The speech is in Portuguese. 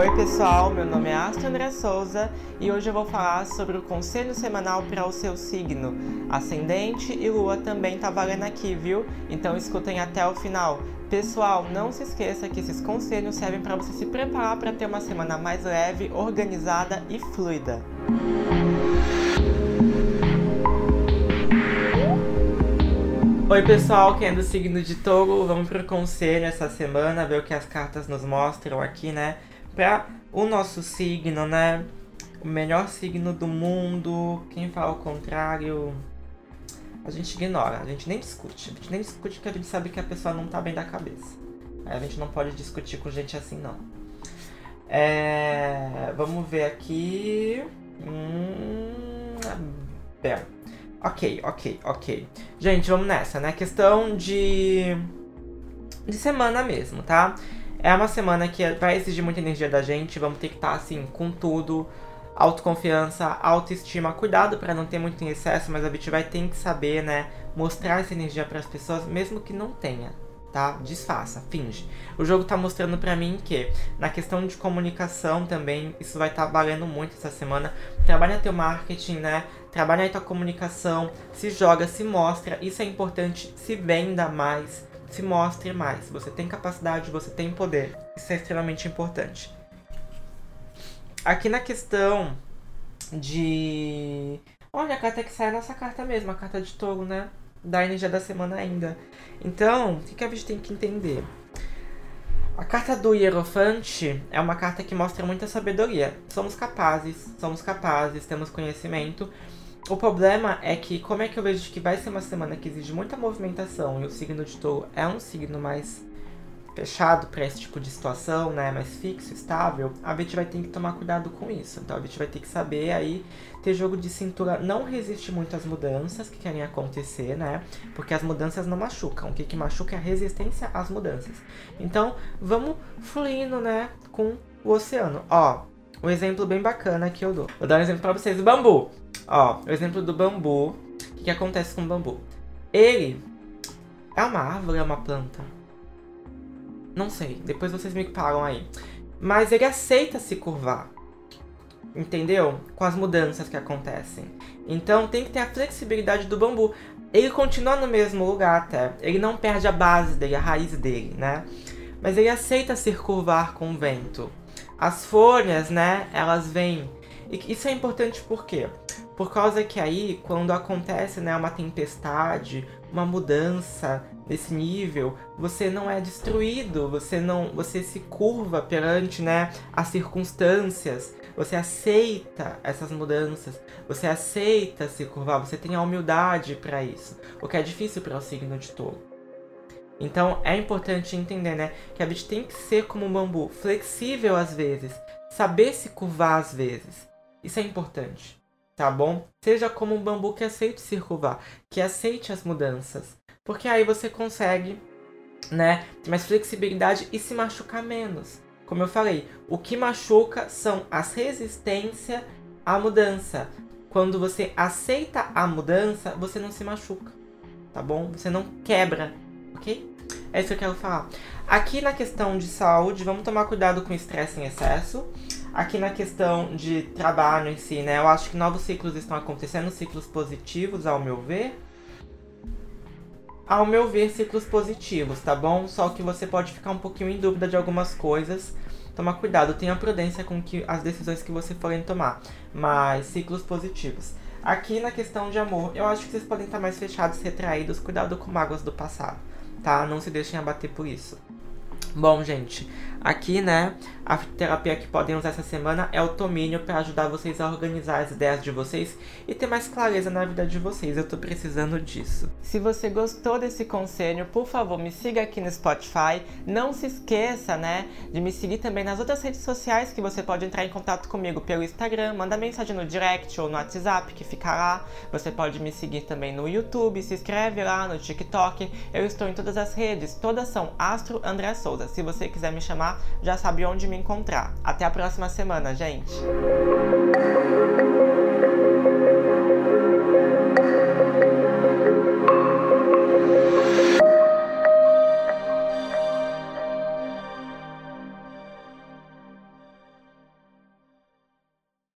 Oi pessoal, meu nome é Astro André Souza e hoje eu vou falar sobre o conselho semanal para o seu signo. Ascendente e lua também tá valendo aqui, viu? Então escutem até o final. Pessoal, não se esqueça que esses conselhos servem para você se preparar para ter uma semana mais leve, organizada e fluida. Oi pessoal, quem é do signo de touro, vamos pro conselho essa semana, ver o que as cartas nos mostram aqui, né? Pra o nosso signo, né? O melhor signo do mundo, quem fala o contrário, a gente ignora, a gente nem discute. A gente nem discute porque a gente sabe que a pessoa não tá bem da cabeça. A gente não pode discutir com gente assim, não. É, vamos ver aqui. Hum, bem. Ok, ok, ok. Gente, vamos nessa, né? Questão de. de semana mesmo, tá? É uma semana que vai exigir muita energia da gente. Vamos ter que estar, tá, assim, com tudo. Autoconfiança, autoestima. Cuidado para não ter muito em excesso, mas a gente vai ter que saber, né? Mostrar essa energia para as pessoas, mesmo que não tenha tá? Disfarça, finge. O jogo tá mostrando para mim que na questão de comunicação também isso vai estar tá valendo muito essa semana. Trabalha teu marketing, né? Trabalha aí tua comunicação, se joga, se mostra. Isso é importante, se venda mais, se mostre mais. Você tem capacidade, você tem poder. Isso é extremamente importante. Aqui na questão de Olha, a carta que sai é a nossa carta mesmo, a carta de touro, né? Da energia da semana ainda. Então, o que a gente tem que entender? A carta do Hierofante é uma carta que mostra muita sabedoria. Somos capazes, somos capazes, temos conhecimento. O problema é que, como é que eu vejo que vai ser uma semana que exige muita movimentação e o signo de touro é um signo mais fechado para esse tipo de situação, né, mais fixo, estável, a gente vai ter que tomar cuidado com isso. Então a gente vai ter que saber aí ter jogo de cintura, não resiste muito às mudanças que querem acontecer, né? Porque as mudanças não machucam. O que, que machuca é a resistência às mudanças. Então, vamos fluindo, né, com o oceano. Ó, um exemplo bem bacana que eu dou. Vou dar um exemplo para vocês bambu. Ó, o exemplo do bambu. O que, que acontece com o bambu? Ele é uma árvore, é uma planta não sei, depois vocês me pagam aí. Mas ele aceita se curvar. Entendeu? Com as mudanças que acontecem. Então tem que ter a flexibilidade do bambu. Ele continua no mesmo lugar até. Ele não perde a base dele, a raiz dele, né? Mas ele aceita se curvar com o vento. As folhas, né, elas vêm. E isso é importante por quê? Por causa que aí, quando acontece né, uma tempestade, uma mudança nesse nível, você não é destruído, você não, você se curva perante, né, as circunstâncias. Você aceita essas mudanças, você aceita se curvar, você tem a humildade para isso, o que é difícil para o signo de touro. Então é importante entender, né, que a gente tem que ser como um bambu, flexível às vezes, saber se curvar às vezes. Isso é importante, tá bom? Seja como um bambu que aceite curvar, que aceite as mudanças, porque aí você consegue, né, ter mais flexibilidade e se machucar menos. Como eu falei, o que machuca são as resistências à mudança. Quando você aceita a mudança, você não se machuca, tá bom? Você não quebra, ok? É isso que eu quero falar. Aqui na questão de saúde, vamos tomar cuidado com estresse em excesso. Aqui na questão de trabalho em si, né? Eu acho que novos ciclos estão acontecendo, ciclos positivos, ao meu ver ao meu ver, ciclos positivos, tá bom? Só que você pode ficar um pouquinho em dúvida de algumas coisas. Toma cuidado, tenha prudência com que as decisões que você forem tomar. Mas ciclos positivos. Aqui na questão de amor, eu acho que vocês podem estar mais fechados, retraídos, cuidado com mágoas do passado, tá? Não se deixem abater por isso. Bom, gente, aqui, né, a terapia que podem usar essa semana é o Tomínio para ajudar vocês a organizar as ideias de vocês e ter mais clareza na vida de vocês. Eu tô precisando disso. Se você gostou desse conselho, por favor, me siga aqui no Spotify. Não se esqueça, né, de me seguir também nas outras redes sociais que você pode entrar em contato comigo pelo Instagram, manda mensagem no direct ou no WhatsApp que fica lá. Você pode me seguir também no YouTube, se inscreve lá no TikTok. Eu estou em todas as redes, todas são Astro André Souza. Souza. Se você quiser me chamar, já sabe onde me encontrar. Até a próxima semana, gente!